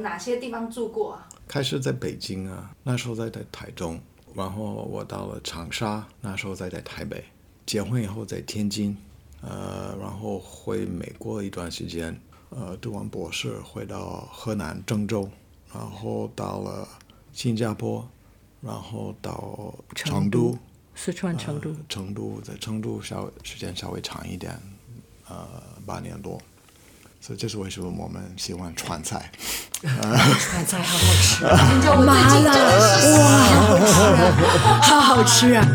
哪些地方住过啊？开始在北京啊，那时候在在台中，然后我到了长沙，那时候在在台北，结婚以后在天津，呃，然后回美国一段时间，呃，读完博士回到河南郑州，然后到了新加坡，然后到成都，四川成都，成都在成都稍微时间稍微长一点，呃，八年多。所以这是为什么我们喜欢川菜。川菜好好吃啊！麻辣哇，好好吃啊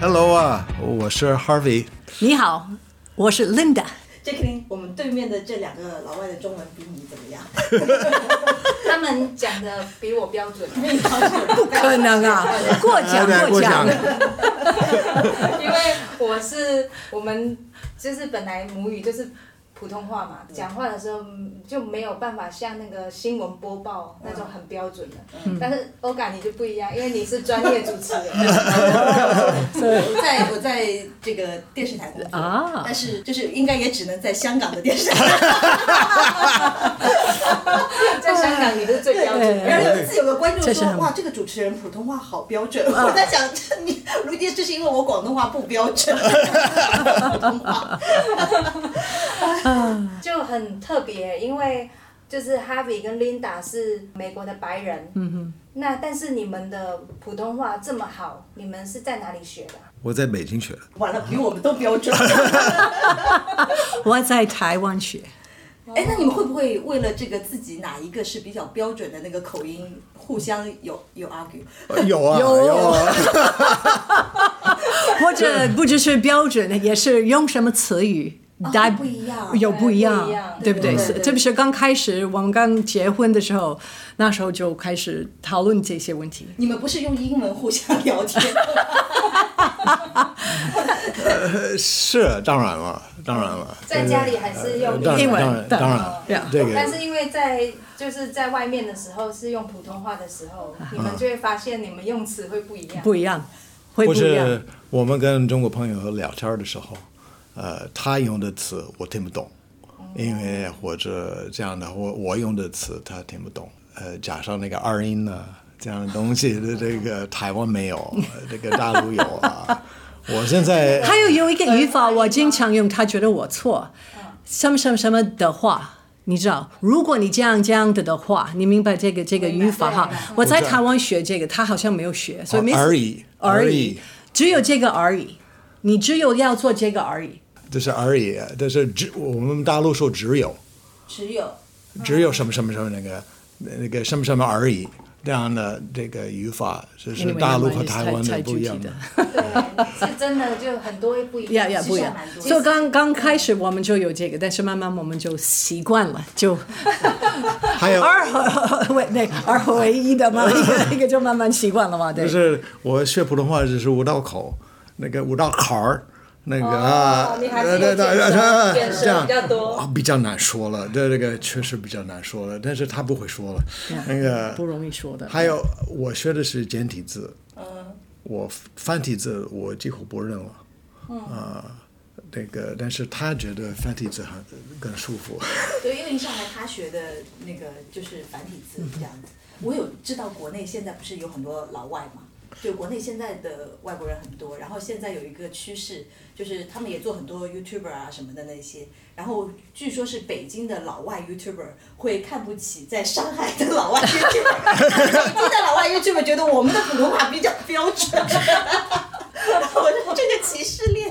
！Hello 啊，我是 Harvey。你好，我是 Linda。Jacqueline，我们对面的这两个老外的中文比你怎么样？他们讲的比我标准，不可能啊，过奖过奖。因为我是我们就是本来母语就是普通话嘛，讲话的时候嗯就没有办法像那个新闻播报那种很标准的。但是欧感你就不一样，因为你是专业主持人，我在我在这个电视台工作，啊但是就是应该也只能在香港的电视台。在香港你是最标准的然的。后有一次有个观众说：“这是很哇，这个主持人普通话好标准。”我在想，这你如今这是因为我广东话不标准，普通话。就很特别，因为就是 Harvey 跟 Linda 是美国的白人，嗯哼，那但是你们的普通话这么好，你们是在哪里学的？我在北京学的。完了，比我们都标准。我在台湾学，哎，那你们会不会为了这个自己哪一个是比较标准的那个口音，互相有有 argue？有啊有有啊，或者不只是标准，也是用什么词语。大不一样有不一样对不对？对对对特别是刚开始我们刚结婚的时候，那时候就开始讨论这些问题。你们不是用英文互相聊天？呃是当然了，当然了。在家里还是用英文当然对当然但是因为在就是在外面的时候是用普通话的时候，你们就会发现你们用词会不一样。不一样，会或不一样是。我们跟中国朋友聊天的时候，呃，他用的词我听不懂，因为或者这样的，我我用的词他听不懂，呃，加上那个二音呢这样的东西，的这个台湾没有，这个大陆有啊。我现在还有有一个语法我经常用，他觉得我错，什么什么什么的话。你知道，如果你这样这样的的话，你明白这个这个语法哈？我在台湾学这个，他好像没有学，所以没而已而已，只有这个而已，你只有要做这个而已。这是而已，这是只我们大陆说只有只有只有什么什么什么那个那个什么什么而已这样的这个语法，这是大陆和台湾太的不一样太具体的的。对，是真的就很多不一样。所以刚刚开始我们就有这个，但是慢慢我们就习惯了，就 还有二合 为那二合为一的嘛，一个一个就慢慢习惯了嘛，对就。是我学普通话就是五道口，那个五道坎儿，那个啊，哦你还是有对对对对这样比较多啊比较难说了，这这个确实比较难说了，但是他不会说了，那个不容易说的。还有我学的是简体字，嗯，我繁体字我几乎不认了，啊、那个但是他觉得繁体字很更舒服。对，因为上来他学的那个就是繁体字这样子。我有知道国内现在不是有很多老外嘛，就国内现在的外国人很多，然后现在有一个趋势，就是他们也做很多 YouTuber 啊什么的那些，然后据说是北京的老外 YouTuber 会看不起在上海的老外 YouTuber，北京的老外 YouTuber 觉得我们的普通话比较标准，我说这个歧视链。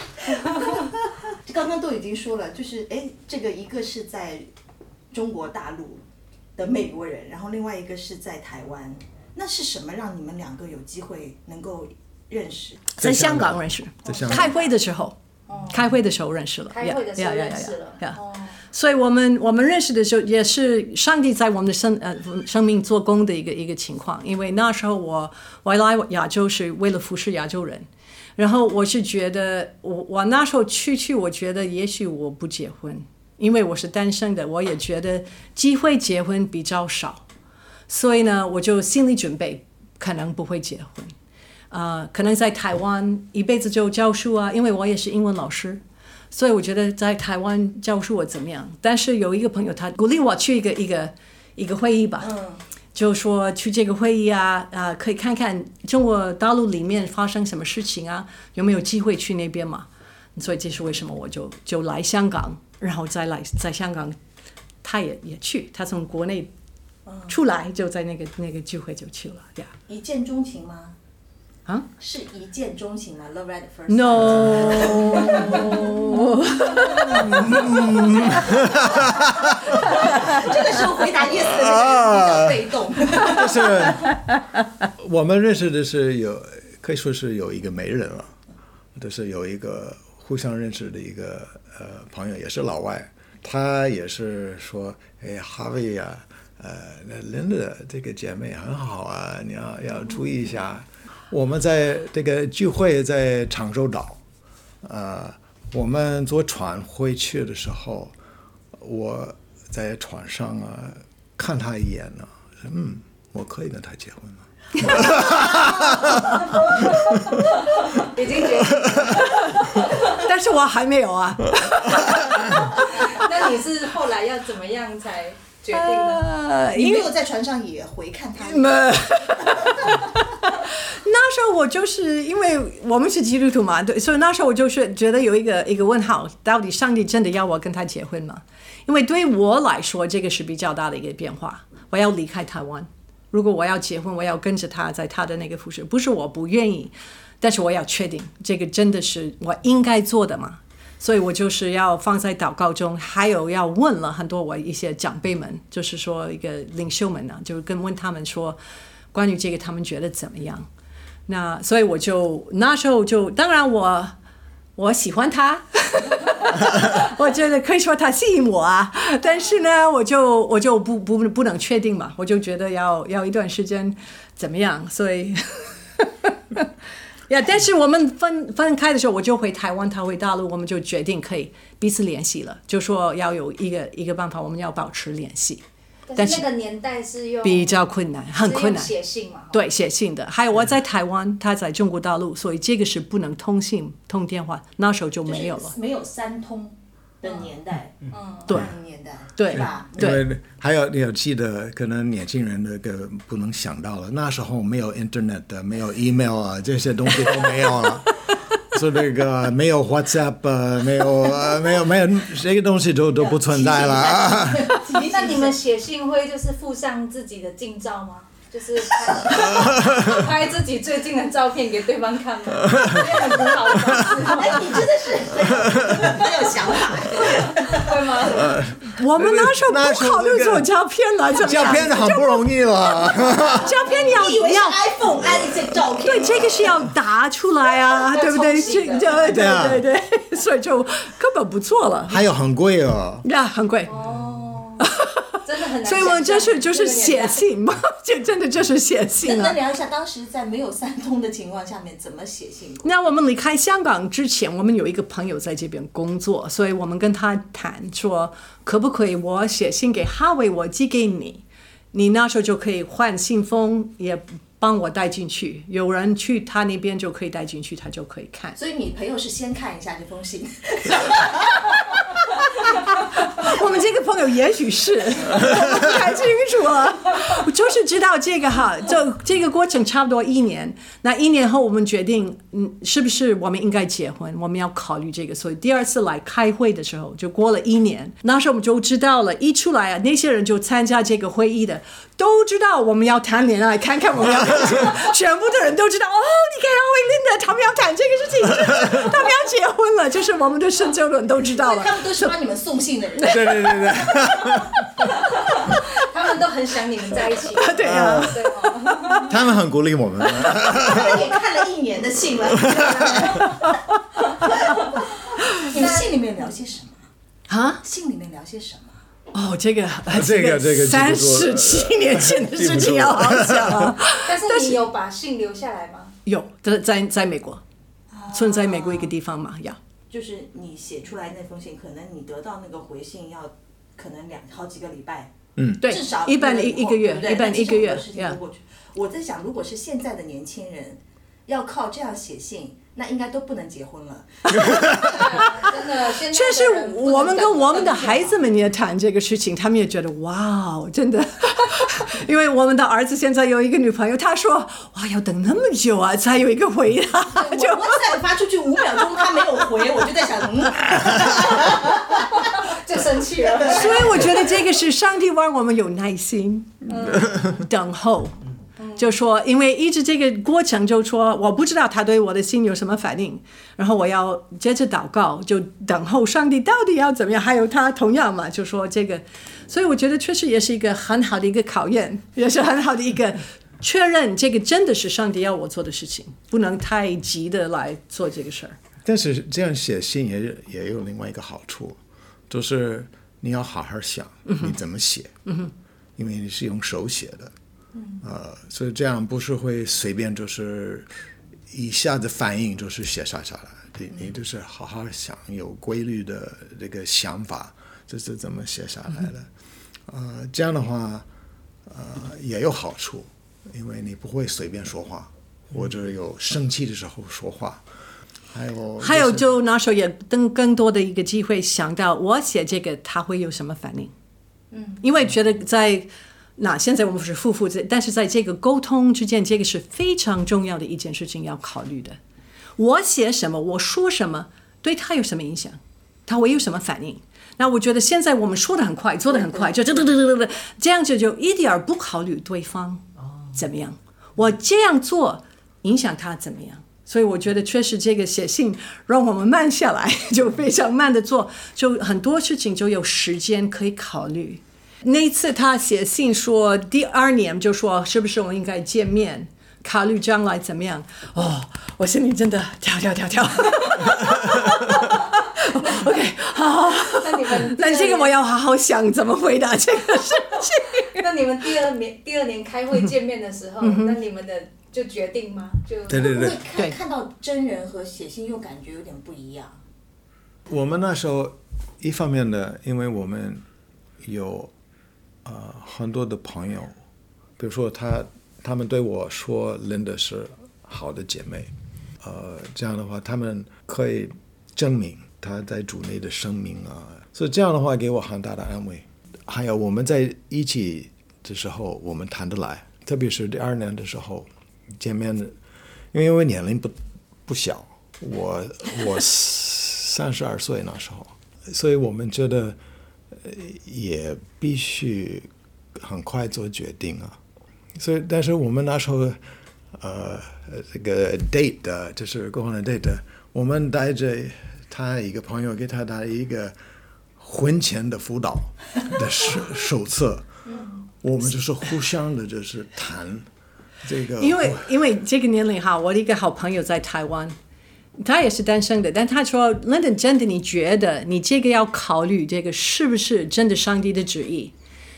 刚刚都已经说了，就是哎，这个一个是在中国大陆的美国人，然后另外一个是在台湾。那是什么让你们两个有机会能够认识？在香港认识。在香，港。开会的时候，开会的时候认识了，开会的时候呀呀呀认识了。呀呀哦。所以我们我们认识的时候，也是上帝在我们的生呃生命做工的一个一个情况。因为那时候我我来亚洲是为了服侍亚洲人，然后我是觉得我我那时候去去，我觉得也许我不结婚，因为我是单身的，我也觉得机会结婚比较少。所以呢，我就心理准备可能不会结婚，呃，可能在台湾一辈子就教书啊，因为我也是英文老师，所以我觉得在台湾教书我怎么样？但是有一个朋友他鼓励我去一个一个一个会议吧，嗯，就说去这个会议啊啊、可以看看中国大陆里面发生什么事情啊，有没有机会去那边嘛？所以这是为什么我就就来香港，然后再来在香港，他也也去，他从国内出来就在那个那个聚会就去了呀。一见钟情吗？啊是一见钟情吗？Love at first。No，这个时候回答 yes 的这个人比较被动。就是我们认识的是有，可以说是有一个媒人了，就是有一个互相认识的一个呃朋友，也是老外，他也是说，哎，哈维呀、呃，那 Linda 这个姐妹很好啊，你要要注意一下。我们在这个聚会在长洲岛，呃，我们坐船回去的时候，我在船上啊看她一眼呢，说嗯，我可以跟她结婚了。已经决定了。但是我还没有啊。那你是后来要怎么样才决定的？呃，因为你没有在船上也回看他？那 那时候我就是因为我们是基督徒嘛，对，所以那时候我就是觉得有一个一个问号，到底上帝真的要我跟他结婚吗？因为对我来说，这个是比较大的一个变化，我要离开台湾。如果我要结婚，我要跟着他在他的那个服饰，不是我不愿意，但是我要确定这个真的是我应该做的嘛。所以我就是要放在祷告中，还有要问了很多我一些长辈们，就是说一个领袖们呢，就跟问他们说关于这个他们觉得怎么样。那所以我就那时候就当然我我喜欢他，我觉得可以说他吸引我啊，但是呢，我就我就不不不能确定嘛，我就觉得要要一段时间怎么样，所以。呀但是我们分分开的时候，我就回台湾，他回大陆，我们就决定可以彼此联系了，就说要有一个一个办法，我们要保持联系，但但是是那个年代是用比较困难，很困难写信嘛？对，写信的。还有我在台湾，他在中国大陆，所以这个是不能通信、通电话，那时候就没有了。没有三通的年代，嗯，对年代，对是吧？对还有你有记得，可能年轻人那个不能想到了，那时候没有 Internet 的，没有 email 啊，这些东西都没有了。所以这个没有 WhatsApp，呃没有呃没有没有这个东西都都不存在了 啊。那你们写信会就是附上自己的近照吗？就是拍 拍自己最近的照片给对方看吗？这也很古老的方式 哎，你真的是很有想法。会吗？我们那时候不考虑做照片了，怎么样？照片很不容易了。照片要你以为是要 iPhone 拍一些照片？对，这个是要打出来啊，对不对？这对对啊对对对，所以就根本不错了。还有很贵哦。呀，很贵，哦，真的很难。所以我们就是就是写信嘛，就真的就是写信啊。那聊一下，当时在没有三通的情况下面，怎么写信？那我们离开香港之前，我们有一个朋友在这边工作，所以我们跟他谈说，可不可以我写信给哈维，我寄给你，你那时候就可以换信封，也帮我带进去。有人去他那边就可以带进去，他就可以看。所以你朋友是先看一下这封信，我们这个朋友也许是，我不太清楚了。我就是知道这个哈，就这个过程差不多一年。那一年后，我们决定，嗯，是不是我们应该结婚？我们要考虑这个。所以第二次来开会的时候，就过了一年，那时候我们就知道了。一出来啊，那些人就参加这个会议的，都知道我们要谈恋爱，看看我们要。全部的人都知道，哦，你看阿威琳的，他们要谈这个事情，婚了，就是我们的深圳人都知道了。他们都是帮你们送信的人。对对对对，他们都很想你们在一起。对啊。对哦，他们很鼓励我们。他们也看了一年的信了。你们信里面聊些什么？啊，信里面聊些什么？哦，这个这个这个三十七年前的事情 要好想啊。但是你有把信留下来吗？有，在在在美国，存在美国一个地方嘛，要。就是你写出来那封信，可能你得到那个回信要可能两好几个礼拜，嗯对至少，一般一一个月一般一个月实很多事情呀都。过去。我在想，如果是现在的年轻人，要靠这样写信，那应该都不能结婚了。真的，确实我们跟我们的孩子们也谈这个事情，他们也觉得哇哦，真的，因为我们的儿子现在有一个女朋友，他说哇要等那么久啊才有一个回答，就我 WhatsApp 发出去五秒钟他没有回，我就在想，嗯，就生气了。所以我觉得这个是上帝让我们有耐心，嗯等候。就说，因为一直这个过程，就说我不知道他对我的心有什么反应，然后我要接着祷告，就等候上帝到底要怎么样。还有他同样嘛，就说这个，所以我觉得确实也是一个很好的一个考验，也是很好的一个确认，这个真的是上帝要我做的事情，不能太急的来做这个事儿。但是这样写信也也有另外一个好处，就是你要好好想你怎么写，因为你是用手写的，呃，所以这样不是会随便就是一下子反应就是写下下来，你你就是好好想，有规律的这个想法，这是怎么写下来的，呃，这样的话，呃，也有好处，因为你不会随便说话，或者有生气的时候说话。还有还有，就那时候也更更多的一个机会，想到我写这个他会有什么反应。嗯，因为觉得在那现在我们是夫妇，但是在这个沟通之间，这个是非常重要的一件事情要考虑的。我写什么，我说什么，对他有什么影响，他会有什么反应？那我觉得现在我们说的很快，做的很快，就这这这这这这样子就一点儿不考虑对方怎么样，我这样做影响他怎么样。所以我觉得确实这个写信让我们慢下来，就非常慢的做，就很多事情就有时间可以考虑。那次他写信说，第二年就说是不是我们应该见面，考虑将来怎么样？哦，我心里真的跳跳跳跳。OK，好，那你们那这个我要好好想怎么回答这个事情。那你们第二年第二年开会见面的时候，那你们的就决定吗？就对对对，看看到真人和写信又感觉有点不一样。我们那时候一方面的，因为我们有呃很多的朋友，比如说他他们对我说 Linda 是好的姐妹，呃，这样的话他们可以证明她在主内的生命啊，所以这样的话给我很大的安慰。还有我们在一起的时候，我们谈得来，特别是第二年的时候见面的，因为因为年龄不不小，我我三十二岁那时候，所以我们觉得也必须很快做决定啊。所以，但是我们那时候呃这个 date 的就是过完 date，我们带着他一个朋友给他带一个婚前的辅导的手 手册，我们就是互相的就是谈这个，因为因为这个年龄哈，我的一个好朋友在台湾，他也是单身的，但他说，London 真的，你觉得你这个要考虑这个是不是真的上帝的旨意？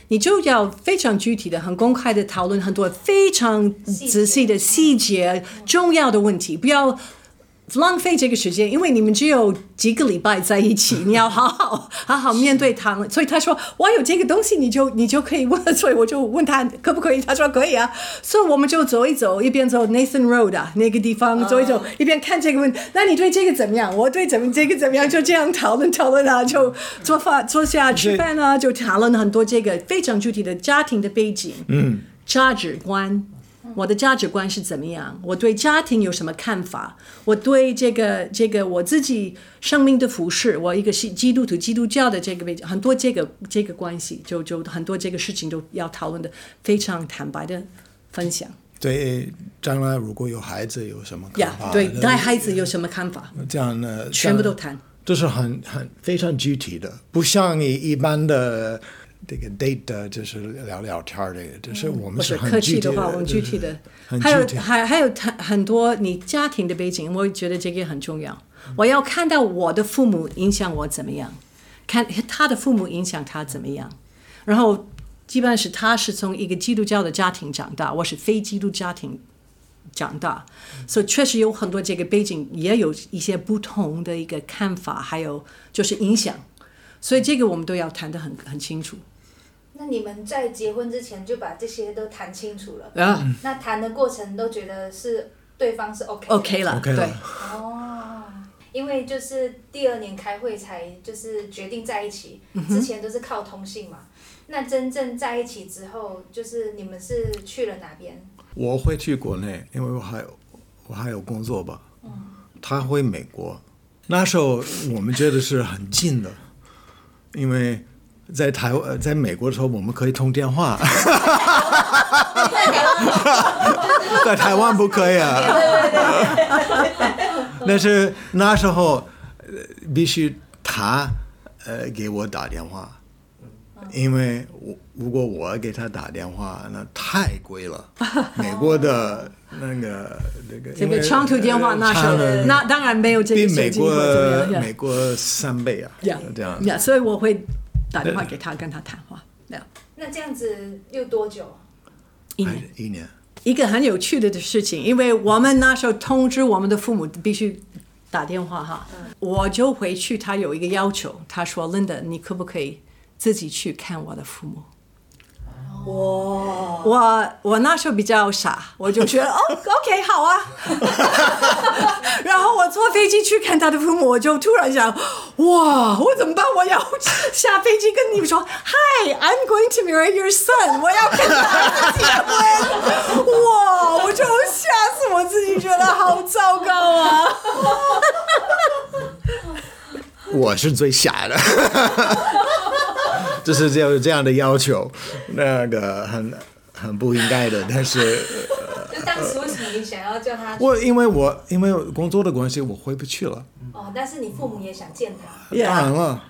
你就要非常具体的、很公开的讨论很多非常仔细的细节、重要的问题，不要浪费这个时间，因为你们只有几个礼拜在一起，你要好好好好面对他们。所以他说我有这个东西，你就你就可以问。所以我就问他可不可以，他说可以啊。所以我们就走一走，一边走 Nathan Road 啊那个地方走一走，一边看这个问。那你对这个怎么样？我对怎么这个怎么样？就这样讨论讨论啊，就做饭坐下吃饭啊，就讨论很多这个非常具体的家庭的背景，嗯，价值观。我的价值观是怎么样？我对家庭有什么看法？我对这个这个我自己生命的服饰，我一个是基督徒基督教的这个位置，很多这个这个关系，就就很多这个事情都要讨论的非常坦白的分享对将来如果有孩子有什么看法？，呀对，带孩子有什么看法？这样呢，全部都谈。这是很很非常具体的，不像你一般的这个 date 的就是聊聊天儿这个，就是我们是很客气具体的话，我们具体的，很还有还还有很很多你家庭的背景，我觉得这个也很重要。我要看到我的父母影响我怎么样，看他的父母影响他怎么样，然后基本上是他是从一个基督教的家庭长大，我是非基督家庭长大，所以确实有很多这个背景也有一些不同的一个看法，还有就是影响，所以这个我们都要谈得很很清楚那你们在结婚之前就把这些都谈清楚了？啊。那谈的过程都觉得是对方是 OK 的 OK 了 OK 了对。哦，因为就是第二年开会才就是决定在一起，嗯之前都是靠通信嘛。那真正在一起之后，就是你们是去了哪边？我会去国内，因为我还有我还有工作吧。他回美国，那时候我们觉得是很近的，因为在台湾，呃在美国的时候我们可以通电话，在台湾不可以啊。但是那时候呃必须他呃给我打电话。因为我如果我给他打电话，那太贵了。美国的那个那个这个长途电话那时候，那当然没有这个手比美国美国三倍啊，呀这样。呀，所以我会打电话给他，跟他谈话。呀那这样子又多久？一年。一年，一个很有趣的事情，因为我们那时候通知我们的父母必须打电话哈，我就回去，他有一个要求，他说：“Linda，你可不可以自己去看我的父母？”哇，我我那时候比较傻，我就觉得哦，OK，好啊。然后我坐飞机去看他的父母，我就突然想，哇，我怎么办？我要下飞机跟你们说，Hi，I'm going to marry your son，我要跟他结婚。哇，我就吓死我自己，觉得好糟糕啊。我是最傻的，就是这样这样的要求，那个很很不应该的。但是 就当时为什么你想要叫他？我因为我因为工作的关系，我回不去了。哦，但是你父母也想见他。当然了，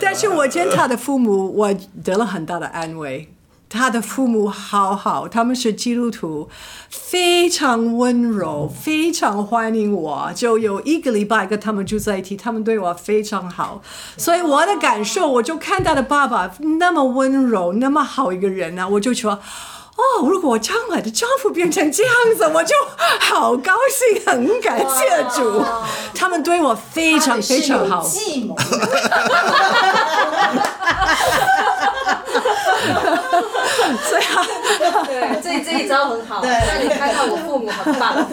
但是我见他的父母，我得了很大的安慰。他的父母好好，他们是基督徒，非常温柔，非常欢迎我。就有一个礼拜跟他们住在一起，他们对我非常好，所以我的感受，我就看他的爸爸那么温柔，那么好一个人啊、我就说。哦，如果我将来的丈夫变成这样子，我就好高兴，很感谢主。他们对我非常非常好。计谋，所以啊，对，这这一招很好，对让你看到我父母很棒。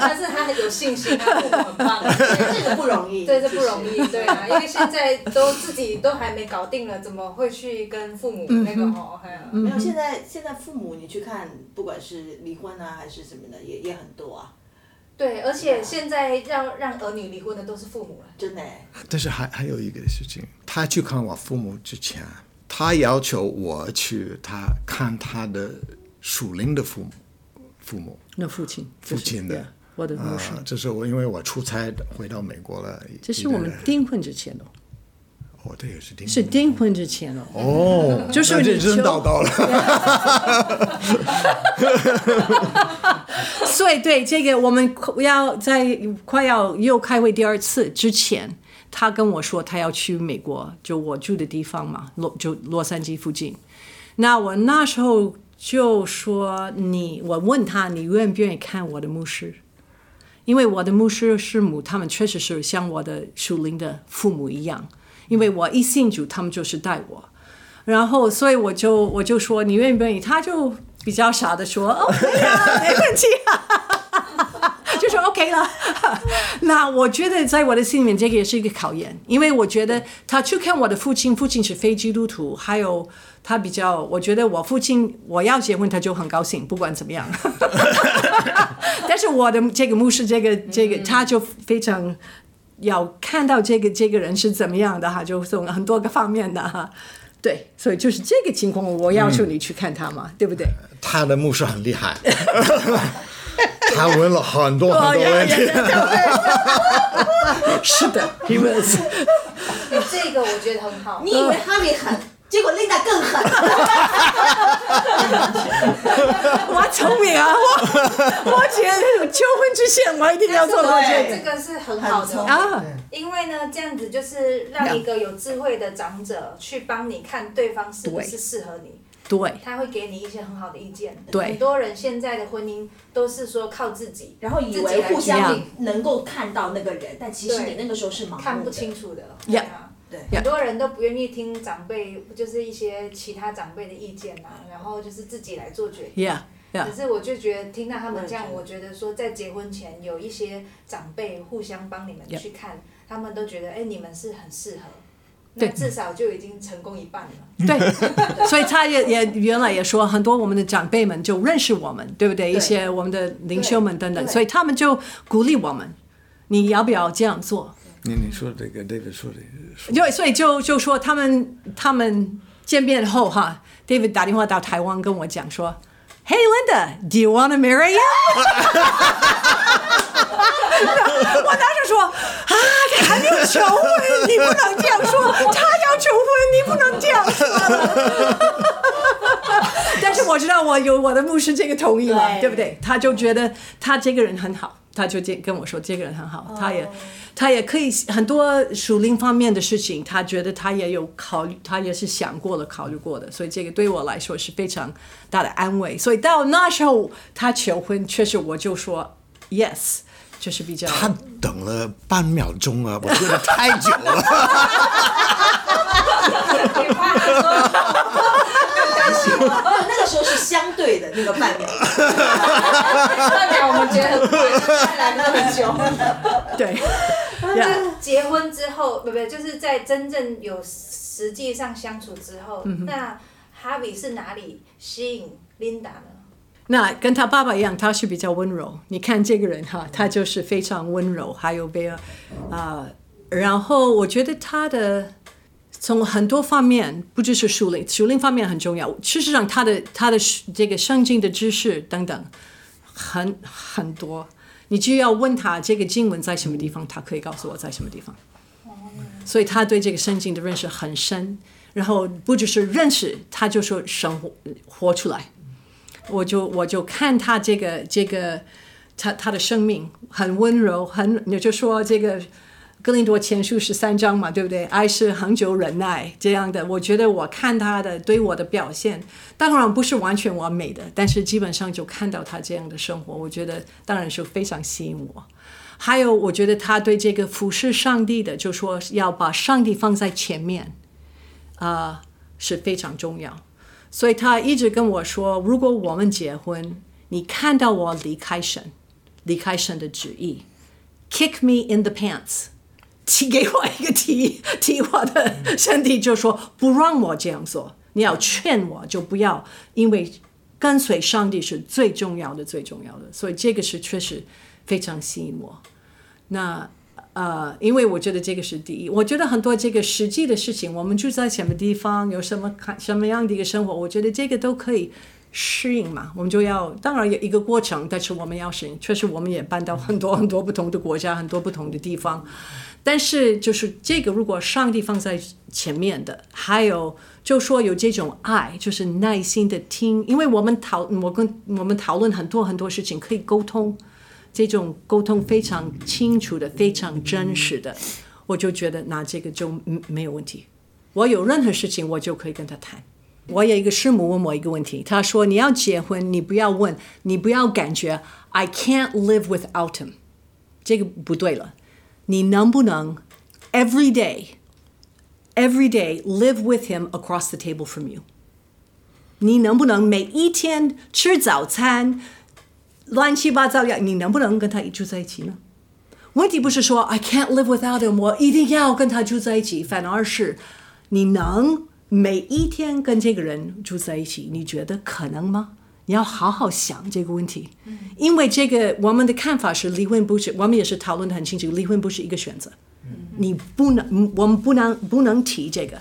但是他很有信心，他父母很棒。这个不容易，对，这不容易，对啊，因为现在都自己都还没搞定了，怎么会去跟父母那个吼？哎呀没有，现在现在父母你去看，不管是离婚啊还是什么的，也也很多啊，对，而且现在让让儿女离婚的都是父母了。真的欸。但是还还有一个事情，他去看我父母之前，他要求我去他看他的属灵的父母，父母。那父亲，父亲的我的牧师，啊，这是我因为我出差回到美国了。这是我们订婚之前哦，哦，这也是订是订婚之前哦。哦，就是你真求叨叨了。所以对这个，我们快要在快要又开会第二次之前，他跟我说他要去美国，就我住的地方嘛，洛就洛杉矶附近。那我那时候就说你，我问他你愿不愿意看我的牧师？因为我的牧师师母他们确实是像我的属灵的父母一样，因为我一信主，他们就是带我，然后所以我就我就说你愿不愿意？他就比较傻的说哦可以啊，没问题啊，OK 了。那我觉得在我的心里面，这个也是一个考验，因为我觉得他去看我的父亲，父亲是非基督徒，还有他比较，我觉得我父亲我要结婚，他就很高兴，不管怎么样。但是我的这个牧师，这个这个，他就非常要看到这个这个人是怎么样的哈，就从很多个方面的哈。对，所以就是这个情况，我要求你去看他嘛，对不对？他的牧师很厉害，他问了很多很多问题。是的，he was。哎，这个我觉得很好。你以为哈米狠，结果琳达更狠。我聪明啊，我我觉得求婚之前我一定要做到这个是很好的，啊。因为呢，这样子就是让一个有智慧的长者去帮你看对方是不是适合你，对。他会给你一些很好的意见。对。很多人现在的婚姻都是说靠自己，然后以为互相能够看到那个人，但其实你那个时候是盲。看不清楚的。Yeah 对啊。对。很多人都不愿意听长辈，就是一些其他长辈的意见啊，然后就是自己来做决定。，Yeah，Yeah。可是我就觉得听到他们这样，我我觉得说在结婚前有一些长辈互相帮你们去看，他们都觉得哎、你们是很适合，对至少就已经成功一半了。对，所以他也也原来也说，很多我们的长辈们就认识我们，对不对？一些我们的领袖们等等，所以他们就鼓励我们，你要不要这样做？你你说这个 David 说的，说就所以就就说他们他们见面后哈，David 打电话到台湾跟我讲说，Hey Linda，do you want to marry you？我还没有求婚，你不能这样说。他要求婚，你不能这样说。但是我知道我有我的牧师这个同意嘛，对对不对？他就觉得他这个人很好，他就这跟我说这个人很好，他也他也可以很多属灵方面的事情，他觉得他也有考虑，他也是想过了、考虑过的，所以这个对我来说是非常大的安慰。所以到那时候他求婚，确实我就说 yes，就是比较他等了半秒钟啊，我觉得太久了。你怕他说担心我，那个时候是相对的那个半秒，半秒我们觉得很快，看来那很久。对。那结婚之后，不不，就是在真正有实际上相处之后，嗯那哈比是哪里吸引 Linda 呢？那跟他爸爸一样，他是比较温柔。你看这个人哈，他就是非常温柔，还有比较啊、然后我觉得他的从很多方面，不只是属灵，属灵方面很重要。事实上，他的他的这个圣经的知识等等，很很多。你就要问他这个经文在什么地方，他可以告诉我在什么地方。所以他对这个圣经的认识很深，然后不只是认识，他就说生活活出来。我就我就看他这个这个他他的生命很温柔，很你就说这个格林多前书十三章嘛，对不对？爱是恒久忍耐这样的。我觉得我看他的对我的表现，当然不是完全完美的，但是基本上就看到他这样的生活，我觉得当然是非常吸引我。还有，我觉得他对这个服侍上帝的，就说要把上帝放在前面，啊、是非常重要。所以他一直跟我说，如果我们结婚，你看到我离开神，离开神的旨意，kick me in the pants，踢给我一个踢，踢我的身体，就说不让我这样做。你要劝我，就不要，因为跟随上帝是最重要的，最重要的。所以这个是确实非常吸引我。那呃，因为我觉得这个是第一。我觉得很多这个实际的事情，我们住在什么地方，有什么看什么样的一个生活，我觉得这个都可以适应嘛。我们就要当然有一个过程，但是我们要适应。确实，我们也搬到很多很多不同的国家，很多不同的地方。但是就是这个，如果上帝放在前面的，还有就说有这种爱，就是耐心的听，因为我们讨我跟我们讨论很多很多事情，可以沟通。这种沟通非常清楚的、非常真实的，我就觉得那这个就没有问题。我有任何事情，我就可以跟他谈。我有一个师母问我一个问题，她说：“你要结婚，你不要问，你不要感觉 I can't live without him，这个不对了。你能不能 every day, every day live with him across the table from you？你能不能每一天吃早餐？”乱七八糟呀，你能不能跟他住在一起呢？问题不是说 I can't live without him，我一定要跟他住在一起，反而是你能每一天跟这个人住在一起，你觉得可能吗？你要好好想这个问题，因为这个我们的看法是离婚不是，我们也是讨论的很清楚，离婚不是一个选择，你不能，我们不能不能提这个。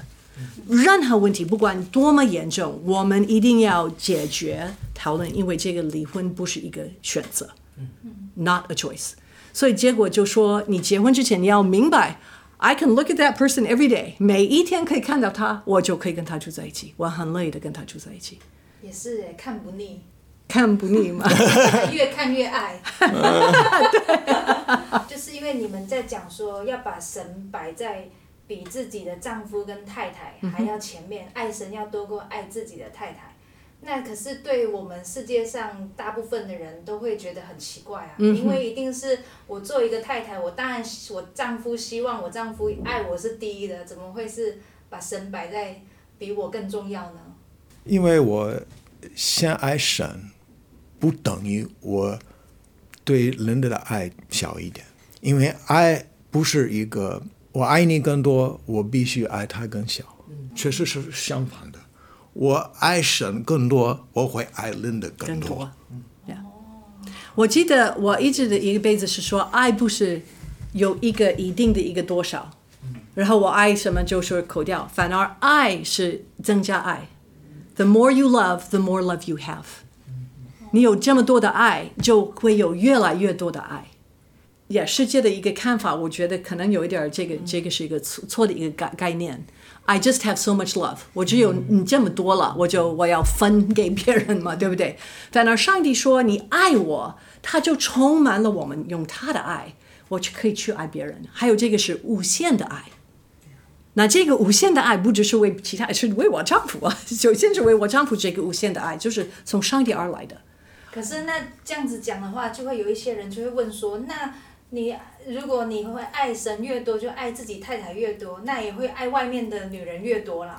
任何问题，不管多么严重，我们一定要解决讨论，因为这个离婚不是一个选择，not a choice。所以结果就说，你结婚之前你要明白，I can look at that person every day，每一天可以看到他，我就可以跟他住在一起，我很乐意的跟他住在一起，也是哎，看不腻，看不腻嘛？越看越爱。就是因为你们在讲说要把神摆在比自己的丈夫跟太太还要前面，爱神要多过爱自己的太太。那可是对我们世界上大部分的人都会觉得很奇怪啊，因为一定是我做一个太太，我当然我丈夫希望我丈夫爱我是第一的，怎么会是把神摆在比我更重要呢？因为我先爱神，不等于我对人的爱小一点，因为爱不是一个我爱你更多，我必须爱他更小，确实是相反的。我爱神更多，我会爱人的更多。更多。Yeah 我记得我一直的一个辈子是说，爱不是有一个一定的一个多少，然后我爱什么就是扣掉，反而爱是增加爱。The more you love, the more love you have。你有这么多的爱，就会有越来越多的爱。也世界的一个看法，我觉得可能有一点儿这个这个是一个错错的一个概概念。I just have so much love，我只有你这么多了，我就我要分给别人嘛，对不对？反而上帝说你爱我，他就充满了我们用他的爱，我就可以去爱别人。还有这个是无限的爱。那这个无限的爱不只是为其他，是为我丈夫啊，首先是为我丈夫这个无限的爱，就是从上帝而来的。可是那这样子讲的话，就会有一些人就会问说，那你如果你会爱神越多，就爱自己太太越多，那也会爱外面的女人越多啦，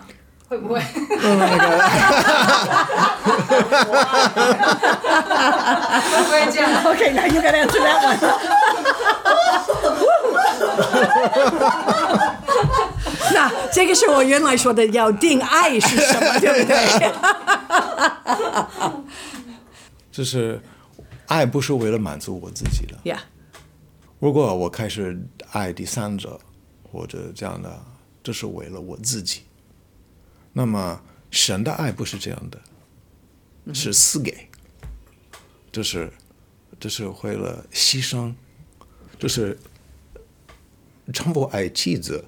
会不会？会不会这样？Okay, now you gotta answer that one. 那这个是我原来说的，要定爱是什么，对不对？就是爱不是为了满足我自己的。Yeah，如果我开始爱第三者或者这样的，这是为了我自己。那么神的爱不是这样的，是赐给，这是这是为了牺牲，这是丈夫爱妻子，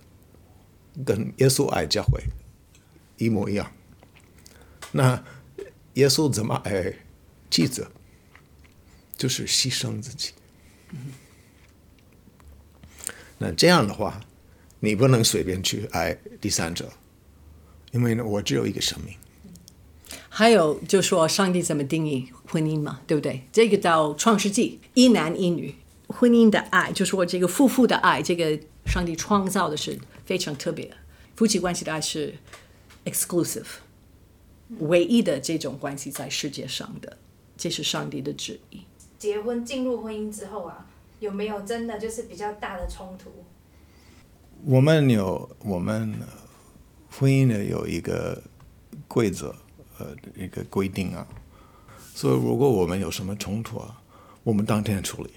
跟耶稣爱教会一模一样。那耶稣怎么爱妻子？就是牺牲自己。那这样的话，你不能随便去爱第三者，因为呢，我只有一个生命。还有就说上帝怎么定义婚姻嘛，对不对？这个到创世纪，一男一女，婚姻的爱，就说这个夫妇的爱，这个上帝创造的是非常特别的，夫妻关系的爱是 exclusive，唯一的这种关系在世界上的，这是上帝的旨意。结婚进入婚姻之后啊，有没有真的就是比较大的冲突？我们有我们呃婚姻呢有一个规则，呃，一个规定啊，所以如果我们有什么冲突啊，我们当天处理。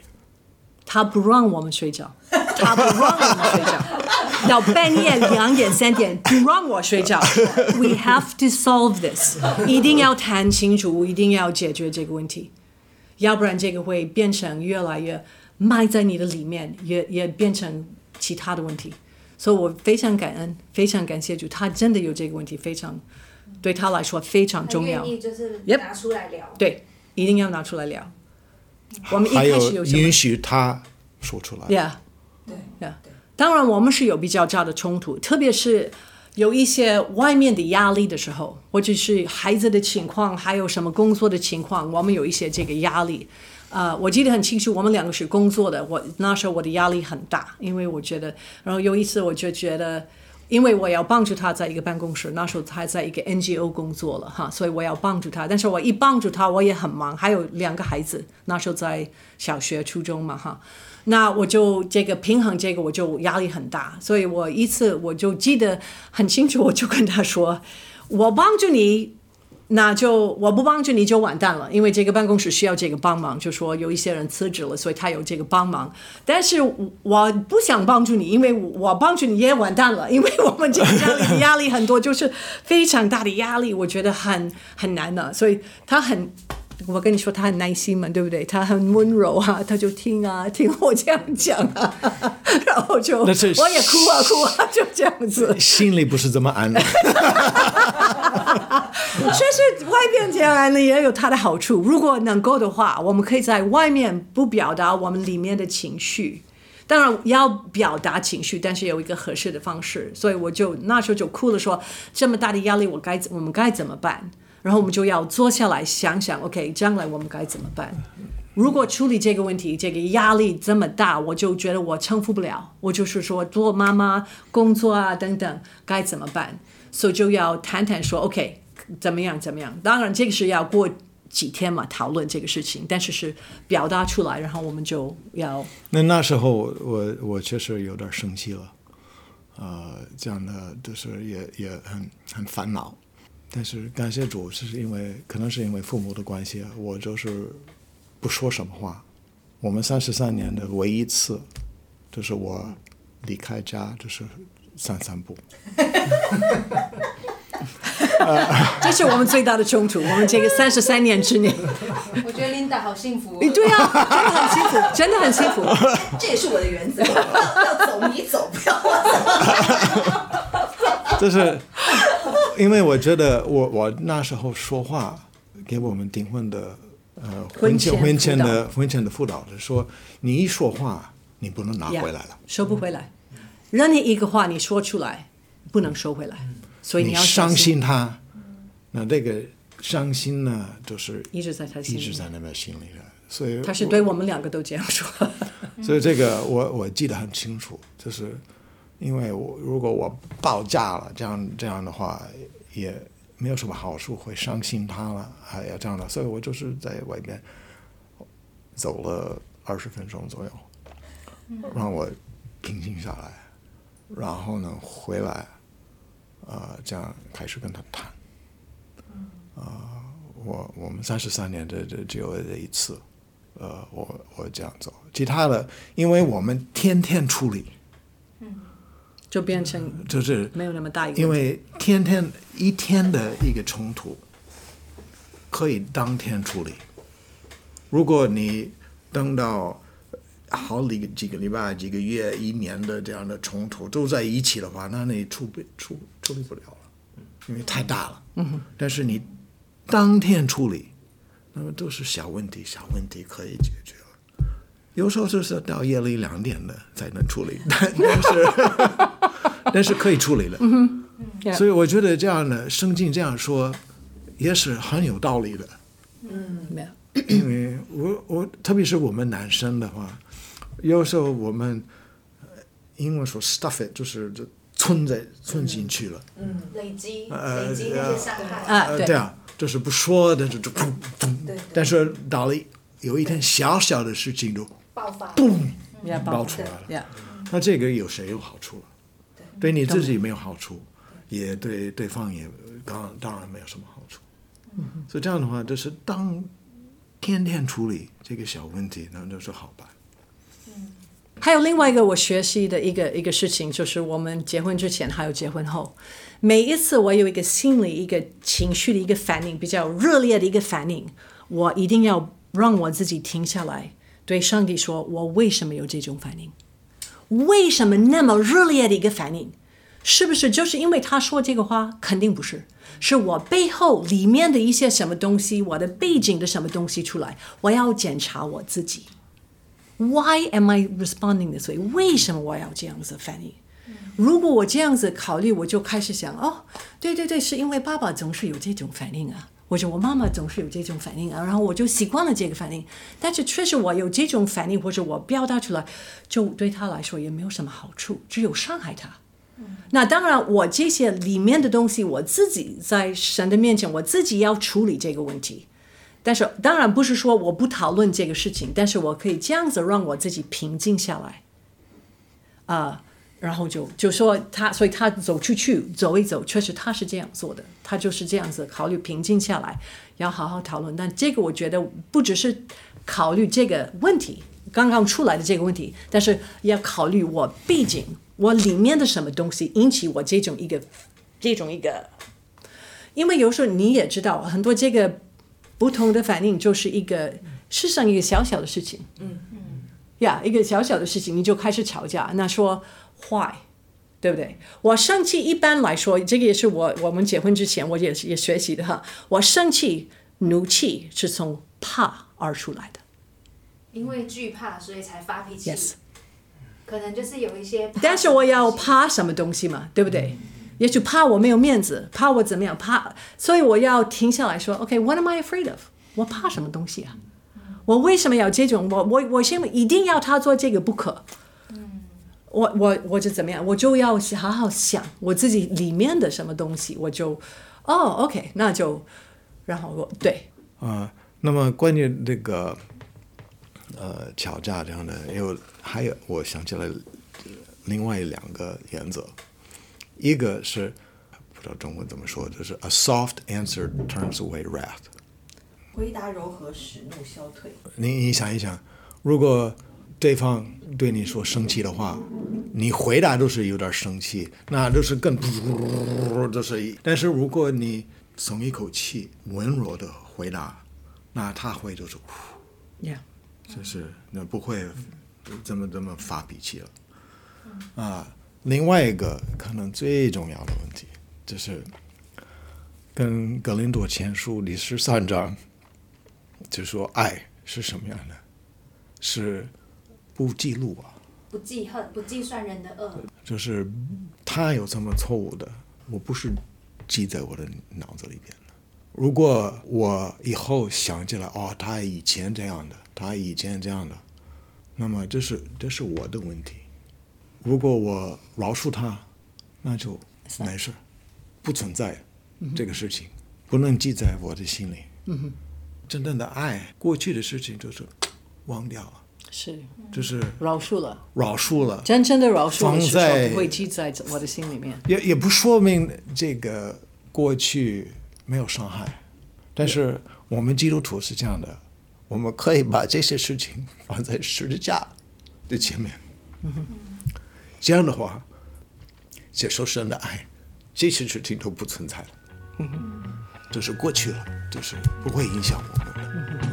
他不让我们睡觉，他不让我们睡觉，到半夜两点三点不让我睡觉。We have to solve this，一定要谈清楚，一定要解决这个问题，要不然这个会变成越来越埋在你的里面，也也变成其他的问题。所以我非常感恩，非常感谢主，他真的有这个问题，非常对他来说非常重要愿。意就是拿出来聊。对，一定要拿出来聊。我们一开始有允许他说出来。Yeah，yeah。当然，我们是有比较大的冲突，特别是有一些外面的压力的时候，或者是孩子的情况，还有什么工作的情况，我们有一些这个压力。呃，我记得很清楚，我们两个是工作的，我那时候我的压力很大，因为我觉得，然后有一次我就觉得。因为我要帮助他在一个办公室，那时候他在一个 NGO 工作了哈，所以我要帮助他。但是我一帮助他，我也很忙，还有两个孩子，那时候在小学、初中嘛哈。那我就这个平衡这个，我就压力很大，所以我一次我就记得很清楚，我就跟他说：“我帮助你，那就我不帮助你就完蛋了，因为这个办公室需要这个帮忙，就说有一些人辞职了，所以他有这个帮忙。但是我不想帮助你，因为我帮助你也完蛋了，因为我们这个家里的压力很多，就是非常大的压力，我觉得很很难的，所以他很。我跟你说，他很耐心嘛，对不对？他很温柔啊，他就听啊，听我这样讲啊，然后就我也哭啊哭啊，就这样子。心里不是这么安的。确实，外边这样呢也有它的好处。如果能够的话，我们可以在外面不表达我们里面的情绪，当然要表达情绪，但是有一个合适的方式。所以我就那时候就哭了说，这么大的压力，我该我们该怎么办？然后我们就要坐下来想想，OK，将来我们该怎么办？如果处理这个问题，这个压力这么大，我就觉得我承负不了。我就是说，做妈妈、工作啊等等，该怎么办？所以就要谈谈说，OK，怎么样怎么样？当然，这个是要过几天嘛讨论这个事情，但是是表达出来，然后我们就要那那时候我我我确实有点生气了，呃，这样的就是也也很很烦恼，但是感谢主，是因为可能是因为父母的关系，我就是不说什么话。我们三十三年的唯一一次，就是我离开家就是散散步。这是我们最大的冲突。我们这个三十三年之内，我觉得 Linda 好幸福、哦。对啊，真的很幸福，真的很幸福。这也是我的原则，要要走你走，不要我走。就是因为我觉得我我那时候说话给我们订婚的呃婚前婚前的婚前的辅导是说，你一说话你不能拿回来了。收不回来。任何一个话你说出来，不能收回来，所以你要伤小心他，那这个伤心呢，就是一直在他心里一直在那边心里的，所以他是对我们两个都这样说。所以这个我我记得很清楚，就是因为我如果我报价了，这样这样的话也没有什么好处，会伤心他了，还要这样的，所以我就是在外边走了二十分钟左右，让我平静下来，然后呢回来，呃，这样开始跟他谈。啊我我们三十三年这这只有这一次，呃，我我这样走，其他的，因为我们天天处理，就变成就是没有那么大一个因。为天天一天的一个冲突，可以当天处理。如果你等到好几个几个礼拜、几个月、一年的这样的冲突都在一起的话，那你处不处处理不了了，因为太大了。嗯、但是你当天处理，那么都是小问题，小问题可以解决了。有时候就是到夜里两点的才能处理，但但是 但是可以处理的。Yeah 所以我觉得这样的圣经这样说也是很有道理的。嗯没有，因为我我特别是我们男生的话，有时候我们呃英文说 stuff it 就是就存在存进去了，嗯累积呃累积那些伤害。啊，对，啊，就是不说的就就砰砰，但是到了有一天小小的事情就爆发。嘣 Yeah，爆出来了，那这个有谁有好处了？对你自己没有好处，也对对方也当然当然没有什么好处。所以这样的话，就是当天天处理这个小问题，那就是好办。还有另外一个我学习的一个一个事情，就是我们结婚之前还有结婚后，每一次我有一个心理一个情绪的一个反应，比较热烈的一个反应，我一定要让我自己停下来，对上帝说：我为什么有这种反应？为什么那么热烈的一个反应？是不是就是因为他说这个话？肯定不是，是我背后里面的一些什么东西，我的背景的什么东西出来，我要检查我自己。Why am I responding this way？为什么我要这样子反应？如果我这样子考虑，我就开始想，哦，对对对，是因为爸爸总是有这种反应啊，或者我妈妈总是有这种反应啊，然后我就习惯了这个反应。但是确实我有这种反应，或者我表达出来，就对他来说也没有什么好处，只有伤害他。那当然，我这些里面的东西，我自己在神的面前，我自己要处理这个问题。但是当然不是说我不讨论这个事情，但是我可以这样子让我自己平静下来，啊、然后就就说他，所以他走出去走一走，确实他是这样做的，他就是这样子考虑平静下来，要好好讨论。但这个我觉得不只是考虑这个问题刚刚出来的这个问题，但是要考虑我背景，我里面的什么东西引起我这种一个这种一个，因为有时候你也知道很多这个不同的反应就是一个世上一个小小的事情，嗯嗯，呀，一个小小的事情你就开始吵架，那说坏。对不对？我生气一般来说，这个也是我我们结婚之前我也是也学习的哈。我生气、怒气是从怕而出来的。因为惧怕，所以才发脾气。Yes 可能就是有一些。但是我要怕什么东西嘛，对不对？也许怕我没有面子，怕我怎么样，怕，所以我要停下来说，OK，what、am I afraid of？我怕什么东西啊？我为什么要这种？我我我现在一定要他做这个不可。我我我就怎么样？我就要好好想我自己里面的什么东西，我就哦，OK，那就，然后我对啊、那么关于这个呃吵架这样的，有还有我想起来另外两个原则，一个是不知道中文怎么说，就是 a soft answer turns away wrath。回答柔和，使怒消退。你你想一想，如果对方对你说生气的话，你回答都是有点生气，那就是更就是一。但是如果你松一口气，温柔的回答，那他会就是就是那不会这么这么发脾气了。啊，另外一个可能最重要的问题就是，跟格林多前书第十三章就说爱是什么样的，是不记录啊，不记恨，不计算人的恶。就是他有这么错误的，我不是记在我的脑子里边的。如果我以后想起来，哦，他以前这样的，他以前这样的，那么这是这是我的问题。如果我饶恕他，那就没事，不存在这个事情，不能记在我的心里。真正的爱，过去的事情就是忘掉了，是就是饶恕了，饶恕了。真正的饶恕放在不会记在我的心里面。也也不说明这个过去没有伤害，但是我们基督徒是这样的，我们可以把这些事情放在十字架的前面，这样的话，接受神的爱，这些事情都不存在了，就是过去了，就是不会影响我们。